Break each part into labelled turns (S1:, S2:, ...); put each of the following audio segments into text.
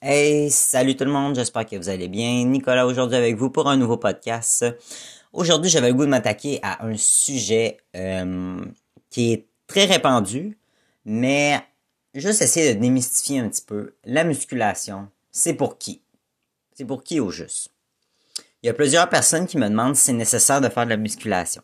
S1: Hey, salut tout le monde, j'espère que vous allez bien. Nicolas aujourd'hui avec vous pour un nouveau podcast. Aujourd'hui, j'avais le goût de m'attaquer à un sujet euh, qui est très répandu, mais juste essayer de démystifier un petit peu. La musculation, c'est pour qui? C'est pour qui au juste? Il y a plusieurs personnes qui me demandent si c'est nécessaire de faire de la musculation.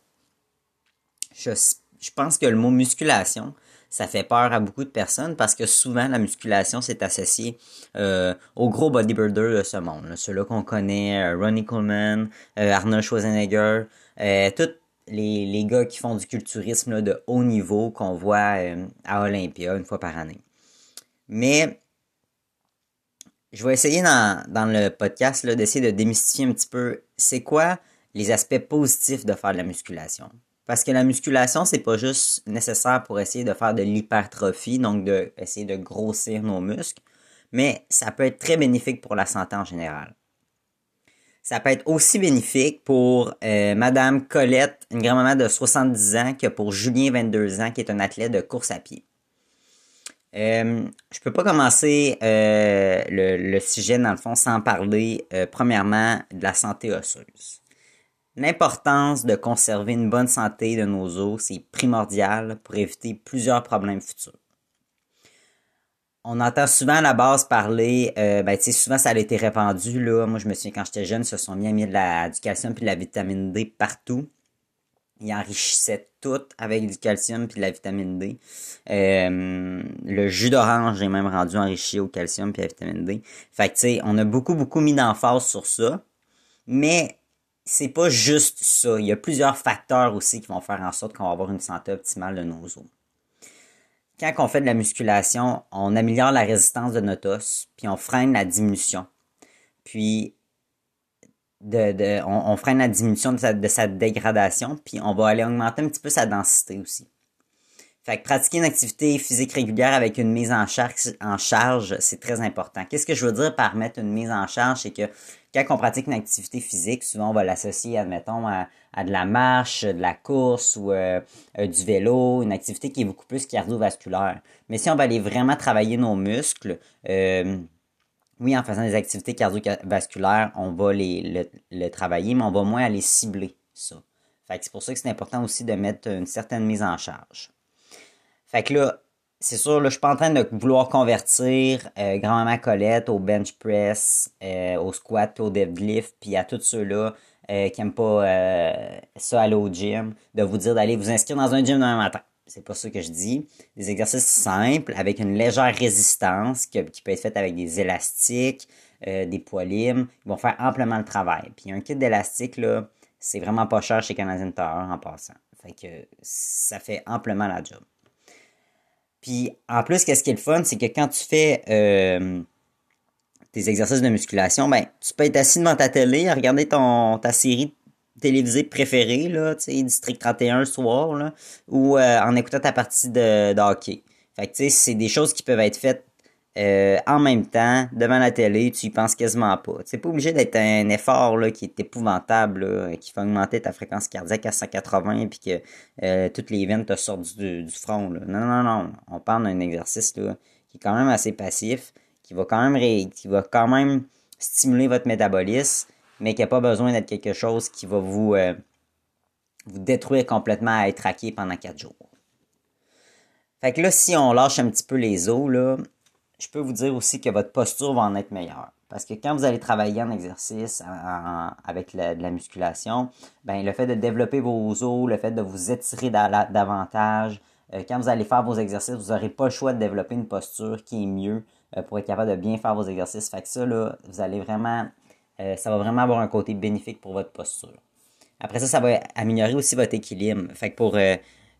S1: Je, je pense que le mot musculation, ça fait peur à beaucoup de personnes parce que souvent la musculation c'est associé euh, aux gros bodybuilders de ce monde. Ceux-là qu'on connaît, euh, Ronnie Coleman, euh, Arnold Schwarzenegger, tous les, les, gars qui font du culturisme de haut niveau qu'on voit à Olympia une fois par année. Mais je vais essayer dans, dans le podcast d'essayer de démystifier un petit peu c'est quoi les aspects positifs de faire de la musculation? Parce que la musculation, c'est pas juste nécessaire pour essayer de faire de l'hypertrophie, donc de essayer de grossir nos muscles, mais ça peut être très bénéfique pour la santé en général. Ça peut être aussi bénéfique pour euh, Madame Colette, une grand-maman de 70 ans, que pour Julien, 22 ans, qui est un athlète de course à pied. Euh, je peux pas commencer euh, le, le, sujet, dans le fond, sans parler, euh, premièrement, de la santé osseuse. L'importance de conserver une bonne santé de nos os, c'est primordial pour éviter plusieurs problèmes futurs. On entend souvent à la base parler, euh, ben, tu sais, souvent ça a été répandu, là. Moi, je me souviens quand j'étais jeune, ils se sont mis à mettre de la, du calcium puis de la vitamine D partout. Ils enrichissaient tout avec du calcium puis de la vitamine D. Euh, le jus d'orange est même rendu enrichi au calcium puis à la vitamine D. Fait que, tu sais, on a beaucoup, beaucoup mis d'emphase sur ça. Mais c'est pas juste ça. Il y a plusieurs facteurs aussi qui vont faire en sorte qu'on va avoir une santé optimale de nos os. Quand on fait de la musculation, on améliore la résistance de notre os, puis on freine la diminution. Puis de, on, freine la diminution de sa, de sa dégradation, puis on va aller augmenter un petit peu sa densité aussi. Fait que pratiquer une activité physique régulière avec une mise en charge, en charge, c'est très important. Qu'est-ce que je veux dire par mettre une mise en charge? C'est que quand on pratique une activité physique, souvent on va l'associer, admettons, à, de la marche, de la course ou euh, euh, du vélo, une activité qui est beaucoup plus cardiovasculaire. Mais si on va aller vraiment travailler nos muscles, euh, oui, en faisant des activités cardiovasculaires, on va les, le, travailler, mais on va moins aller cibler ça. Fait que c'est pour ça que c'est important aussi de mettre une certaine mise en charge. Fait que là, c'est sûr, là, je suis pas en train de vouloir convertir euh, grand-maman Colette au bench press, euh, au squat, au deadlift, puis à tous ceux-là euh, qui aiment pas ça aller au gym, de vous dire d'aller vous inscrire dans un gym demain matin. C'est pas ça que je dis. Des exercices simples avec une légère résistance qui, peut être faite avec des élastiques, des poids libres. Ils vont faire amplement le travail. Puis un kit d'élastique, là, c'est vraiment pas cher chez Canadian Tower en passant. Fait que ça fait amplement la job. Puis en plus, qu'est-ce qui est le fun, c'est que quand tu fais euh, tes exercices de musculation, ben tu peux être assis devant ta télé à regarder ton ta série télévisée préférée, là, tu sais, District 31 le soir, là, ou euh, en écoutant ta partie de, de. Fait que tu sais, c'est des choses qui peuvent être faites euh, en même temps, devant la télé, tu y penses quasiment pas. C'est pas obligé d'être un effort là, qui est épouvantable, qui fait augmenter ta fréquence cardiaque à 180 puis que euh, toutes les veines te sortent du, front. Là. Non, non, non. On parle d'un exercice là, qui est quand même assez passif, qui va quand même qui va quand même stimuler votre métabolisme, mais qui n'a pas besoin d'être quelque chose qui va vous, euh, vous détruire complètement à être traqué pendant 4 jours. Fait que là, si on lâche un petit peu les os, là, je peux vous dire aussi que votre posture va en être meilleure. Parce que quand vous allez travailler en exercice avec de la musculation, ben, le fait de développer vos os, le fait de vous étirer davantage, euh, quand vous allez faire vos exercices, vous n'aurez pas le choix de développer une posture qui est mieux euh, pour être capable de bien faire vos exercices. Fait que ça, là, vous allez vraiment, euh, ça va vraiment avoir un côté bénéfique pour votre posture. Après ça, ça va améliorer aussi votre équilibre. Fait que pour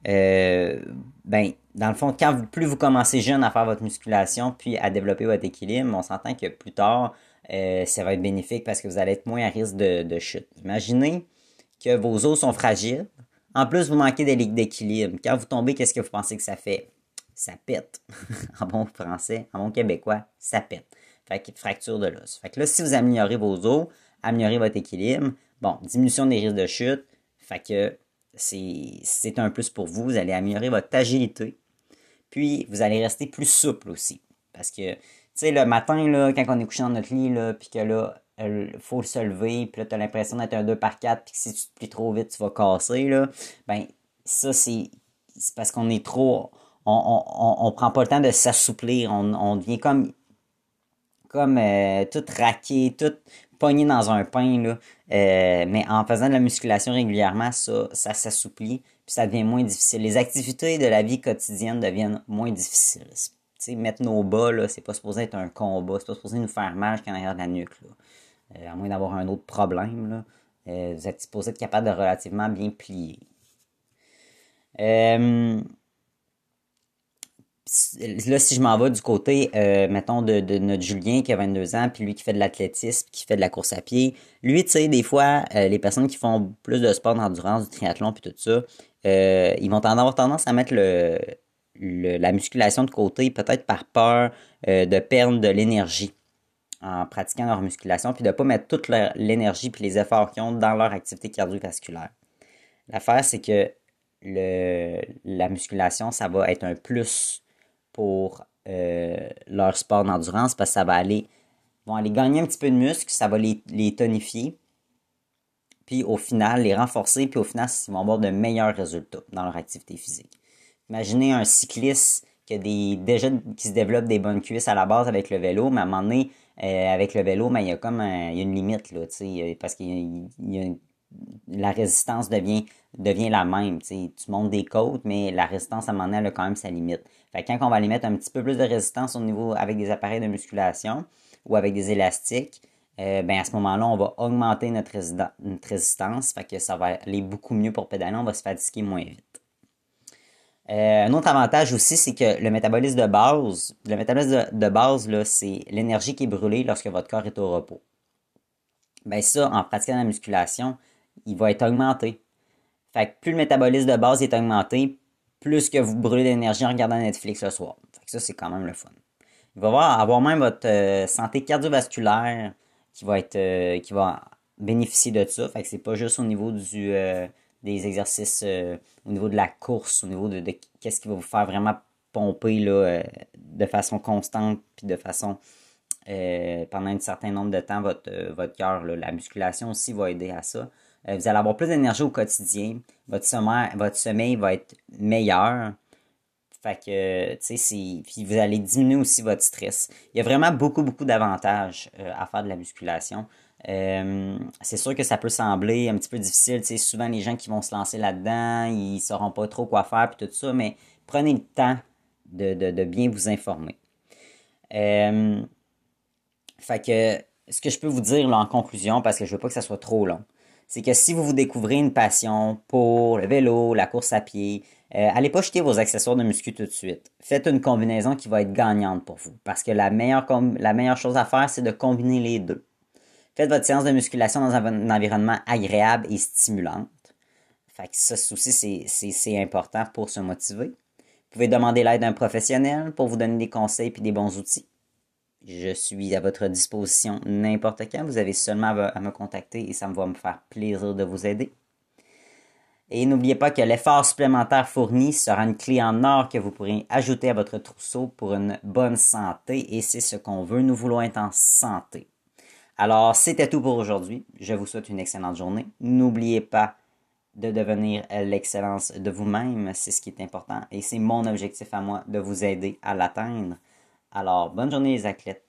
S1: euh, ben, dans le fond, quand plus vous commencez jeune à faire votre musculation, puis à développer votre équilibre, on s'entend que plus tard, euh, ça va être bénéfique parce que vous allez être moins à risque de, chute. Imaginez que vos os sont fragiles. En plus, vous manquez d'équilibre. Quand vous tombez, qu'est-ce que vous pensez que ça fait? Ça pète. en bon français, en bon québécois, ça pète. Fait que fracture de l'os. Fait que là, si vous améliorez vos os, améliorez votre équilibre, bon, diminution des risques de chute, fait que c'est un plus pour vous. Vous allez améliorer votre agilité. Puis, vous allez rester plus souple aussi. Parce que sais, le matin, là, quand on est couché dans notre lit, là, puis que là, il faut se lever, puis là, t'as l'impression d'être un 2 par 4 puis que si tu te plies trop vite, tu vas casser, là. Ben, ça, c'est parce qu'on est trop... On, on, on, prend pas le temps de s'assouplir. On, on devient comme comme euh, tout raqué, tout dans un pain. Là. Euh, mais en faisant de la musculation régulièrement, ça, ça s'assouplit, puis ça devient moins difficile. Les activités de la vie quotidienne deviennent moins difficiles. sais, mettre nos bas, là, c'est pas supposé être un combat, c'est pas supposé nous faire mal jusqu'en arrière de la nuque. Euh, à moins d'avoir un autre problème, là, vous êtes supposé être capable de relativement bien plier. Euh, là, si je m'en vais du côté, euh, mettons, de, notre Julien qui a 22 ans, puis lui qui fait de l'athlétisme, qui fait de la course à pied, lui, tu sais, des fois, euh, les personnes qui font plus de sport d'endurance, du triathlon, puis tout ça, euh, ils vont avoir tendance à mettre le, la musculation de côté, peut-être par peur de perdre de l'énergie en pratiquant leur musculation, puis de ne pas mettre toute l'énergie puis les efforts qu'ils ont dans leur activité cardiovasculaire. L'affaire, c'est que le, la musculation, ça va être un plus pour euh, leur sport d'endurance parce que ça va aller, vont aller gagner un petit peu de muscle, ça va les, tonifier, puis au final les renforcer, puis au final ils vont avoir de meilleurs résultats dans leur activité physique. Imaginez un cycliste qui a des, déjà qui se développe des bonnes cuisses à la base avec le vélo, mais à un moment donné, euh, avec le vélo, ben, il y a comme une limite là, parce que la résistance devient, devient la même. Tu montes des côtes, mais la résistance à un moment donné, elle a quand même sa limite. Quand on va aller mettre un petit peu plus de résistance au niveau avec des appareils de musculation ou avec des élastiques, euh, ben à ce moment-là, on va augmenter notre, résistance. Fait ça va aller beaucoup mieux pour pédaler, on va se fatiguer moins vite. Euh, un autre avantage aussi, c'est que le métabolisme de base, le métabolisme de, base, c'est l'énergie qui est brûlée lorsque votre corps est au repos. Ben ça, en pratiquant la musculation, il va être augmenté. Fait que plus le métabolisme de base est augmenté, plus que vous brûlez d'énergie en regardant Netflix le soir. ça, c'est quand même le fun. Il va y avoir, même votre euh, santé cardiovasculaire qui va être euh, qui va bénéficier de ça. Fait que c'est pas juste au niveau du euh, des exercices au niveau de la course, au niveau de, qu'est-ce qui va vous faire vraiment pomper là, de façon constante puis de façon pendant un certain nombre de temps votre votre cœur. La musculation aussi va aider à ça. Euh, vous allez avoir plus d'énergie au quotidien. Votre sommeil, votre sommeil va être meilleur. Fait que, tu sais, puis vous allez diminuer aussi votre stress. Il y a vraiment beaucoup, beaucoup d'avantages euh, à faire de la musculation. Euh, c'est sûr que ça peut sembler un petit peu difficile. Tu sais, souvent, les gens qui vont se lancer là-dedans, ils sauront pas trop quoi faire puis tout ça, mais prenez le temps de, de bien vous informer. fait que, ce que je peux vous dire en conclusion, parce que je veux pas que ça soit trop long, c'est que si vous vous découvrez une passion pour le vélo, la course à pied, euh, allez pas jeter vos accessoires de muscu tout de suite. Faites une combinaison qui va être gagnante pour vous. Parce que la meilleure, chose à faire, c'est de combiner les deux. Faites votre séance de musculation dans un, environnement agréable et stimulant. Fait que ça aussi, c'est important pour se motiver. Vous pouvez demander l'aide d'un professionnel pour vous donner des conseils et des bons outils. Je suis à votre disposition n'importe quand. Vous avez seulement à me contacter et ça me va me faire plaisir de vous aider. Et n'oubliez pas que l'effort supplémentaire fourni sera une clé en or que vous pourrez ajouter à votre trousseau pour une bonne santé et c'est ce qu'on veut. Nous voulons être en santé. Alors, c'était tout pour aujourd'hui. Je vous souhaite une excellente journée. N'oubliez pas de devenir l'excellence de vous-même. C'est ce qui est important et c'est mon objectif à moi de vous aider à l'atteindre. Alors, bonne journée les athlètes.